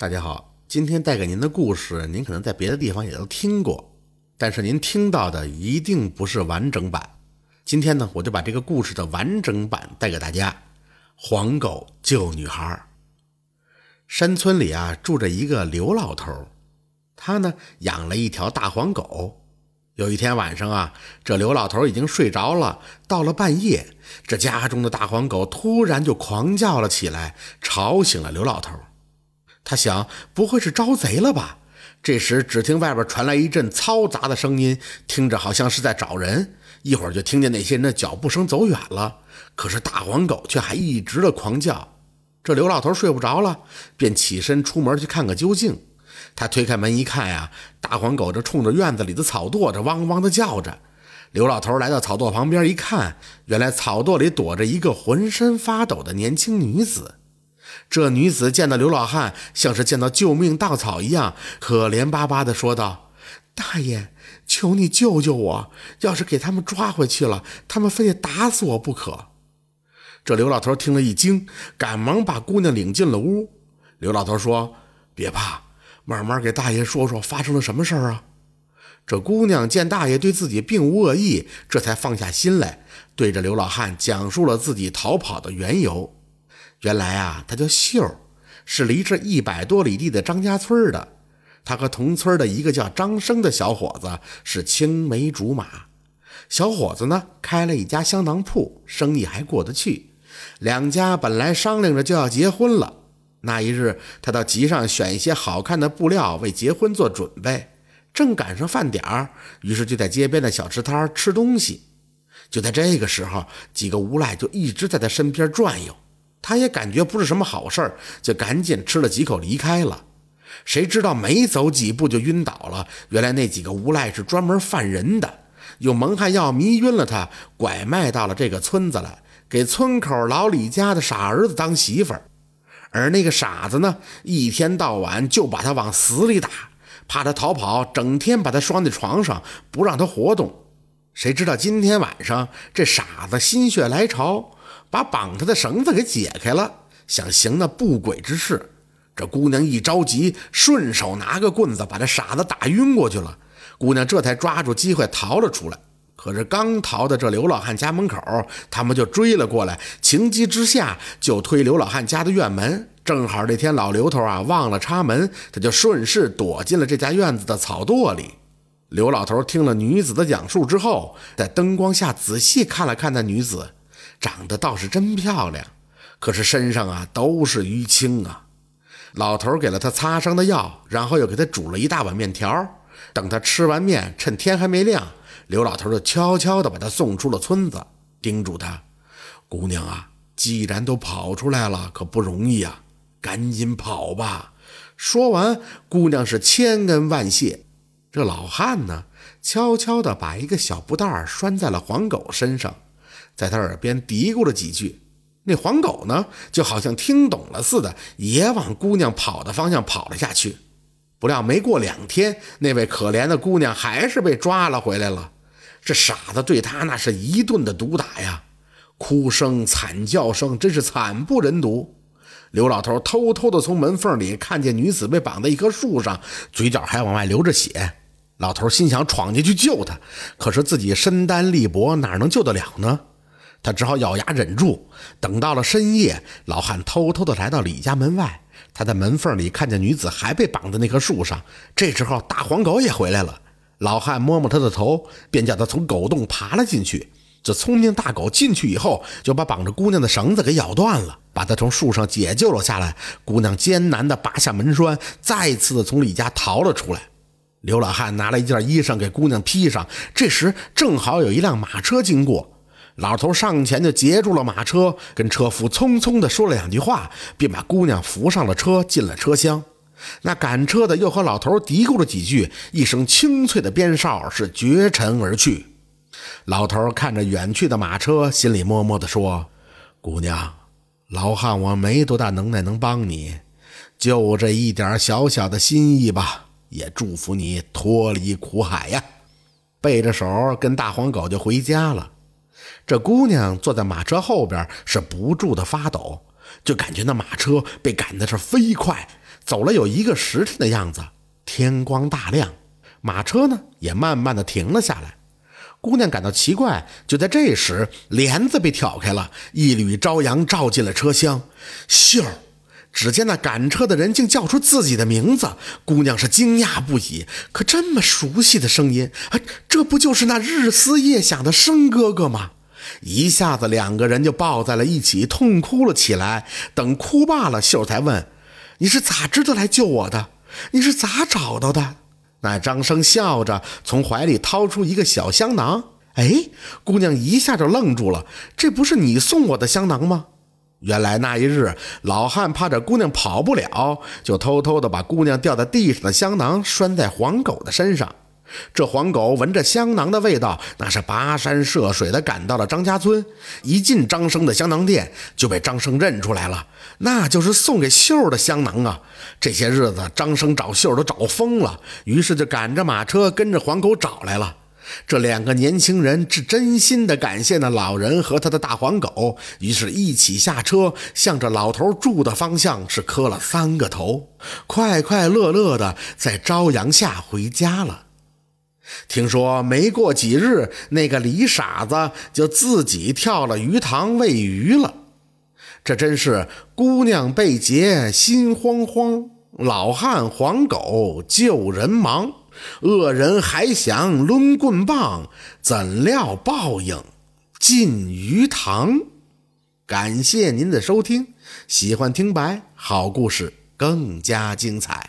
大家好，今天带给您的故事，您可能在别的地方也都听过，但是您听到的一定不是完整版。今天呢，我就把这个故事的完整版带给大家。黄狗救女孩。山村里啊，住着一个刘老头，他呢养了一条大黄狗。有一天晚上啊，这刘老头已经睡着了，到了半夜，这家中的大黄狗突然就狂叫了起来，吵醒了刘老头。他想，不会是招贼了吧？这时，只听外边传来一阵嘈杂的声音，听着好像是在找人。一会儿就听见那些人的脚步声走远了，可是大黄狗却还一直的狂叫。这刘老头睡不着了，便起身出门去看个究竟。他推开门一看呀，大黄狗正冲着院子里的草垛这汪汪的叫着。刘老头来到草垛旁边一看，原来草垛里躲着一个浑身发抖的年轻女子。这女子见到刘老汉，像是见到救命稻草一样，可怜巴巴地说道：“大爷，求你救救我！要是给他们抓回去了，他们非得打死我不可。”这刘老头听了一惊，赶忙把姑娘领进了屋。刘老头说：“别怕，慢慢给大爷说说发生了什么事儿啊。”这姑娘见大爷对自己并无恶意，这才放下心来，对着刘老汉讲述了自己逃跑的缘由。原来啊，他叫秀，是离这一百多里地的张家村的。他和同村的一个叫张生的小伙子是青梅竹马。小伙子呢，开了一家香囊铺，生意还过得去。两家本来商量着就要结婚了。那一日，他到集上选一些好看的布料，为结婚做准备。正赶上饭点儿，于是就在街边的小吃摊吃东西。就在这个时候，几个无赖就一直在他身边转悠。他也感觉不是什么好事儿，就赶紧吃了几口离开了。谁知道没走几步就晕倒了。原来那几个无赖是专门犯人的，用蒙汗药迷晕了他，拐卖到了这个村子来，给村口老李家的傻儿子当媳妇儿。而那个傻子呢，一天到晚就把他往死里打，怕他逃跑，整天把他拴在床上，不让他活动。谁知道今天晚上这傻子心血来潮。把绑他的绳子给解开了，想行那不轨之事。这姑娘一着急，顺手拿个棍子把这傻子打晕过去了。姑娘这才抓住机会逃了出来。可是刚逃到这刘老汉家门口，他们就追了过来。情急之下，就推刘老汉家的院门。正好那天老刘头啊忘了插门，他就顺势躲进了这家院子的草垛里。刘老头听了女子的讲述之后，在灯光下仔细看了看那女子。长得倒是真漂亮，可是身上啊都是淤青啊。老头给了他擦伤的药，然后又给他煮了一大碗面条。等他吃完面，趁天还没亮，刘老头就悄悄地把他送出了村子，叮嘱他：“姑娘啊，既然都跑出来了，可不容易啊，赶紧跑吧。”说完，姑娘是千恩万谢。这老汉呢，悄悄地把一个小布袋拴在了黄狗身上。在他耳边嘀咕了几句，那黄狗呢，就好像听懂了似的，也往姑娘跑的方向跑了下去。不料没过两天，那位可怜的姑娘还是被抓了回来了。这傻子对他那是一顿的毒打呀，哭声、惨叫声，真是惨不忍睹。刘老头偷偷的从门缝里看见女子被绑在一棵树上，嘴角还往外流着血。老头心想闯进去救她，可是自己身单力薄，哪能救得了呢？他只好咬牙忍住，等到了深夜，老汉偷偷的来到李家门外，他在门缝里看见女子还被绑在那棵树上。这时候，大黄狗也回来了。老汉摸摸他的头，便叫他从狗洞爬了进去。这聪明大狗进去以后，就把绑着姑娘的绳子给咬断了，把她从树上解救了下来。姑娘艰难地拔下门栓，再次的从李家逃了出来。刘老汉拿了一件衣裳给姑娘披上。这时，正好有一辆马车经过。老头上前就截住了马车，跟车夫匆匆地说了两句话，便把姑娘扶上了车，进了车厢。那赶车的又和老头嘀咕了几句，一声清脆的鞭哨是绝尘而去。老头看着远去的马车，心里默默地说：“姑娘，老汉我没多大能耐能帮你，就这一点小小的心意吧，也祝福你脱离苦海呀。”背着手跟大黄狗就回家了。这姑娘坐在马车后边，是不住的发抖，就感觉那马车被赶的是飞快，走了有一个时辰的样子，天光大亮，马车呢也慢慢的停了下来。姑娘感到奇怪，就在这时，帘子被挑开了，一缕朝阳照进了车厢。秀，只见那赶车的人竟叫出自己的名字，姑娘是惊讶不已。可这么熟悉的声音，啊，这不就是那日思夜想的生哥哥吗？一下子两个人就抱在了一起，痛哭了起来。等哭罢了，秀才问：“你是咋知道来救我的？你是咋找到的？”那张生笑着从怀里掏出一个小香囊，哎，姑娘一下就愣住了。这不是你送我的香囊吗？原来那一日，老汉怕这姑娘跑不了，就偷偷的把姑娘掉在地上的香囊拴在黄狗的身上。这黄狗闻着香囊的味道，那是跋山涉水的赶到了张家村。一进张生的香囊店，就被张生认出来了，那就是送给秀儿的香囊啊！这些日子，张生找秀儿都找疯了，于是就赶着马车跟着黄狗找来了。这两个年轻人是真心的感谢那老人和他的大黄狗，于是一起下车，向着老头住的方向是磕了三个头，快快乐乐的在朝阳下回家了。听说没过几日，那个李傻子就自己跳了鱼塘喂鱼了。这真是姑娘被劫心慌慌，老汉黄狗救人忙，恶人还想抡棍棒，怎料报应进鱼塘。感谢您的收听，喜欢听白好故事更加精彩。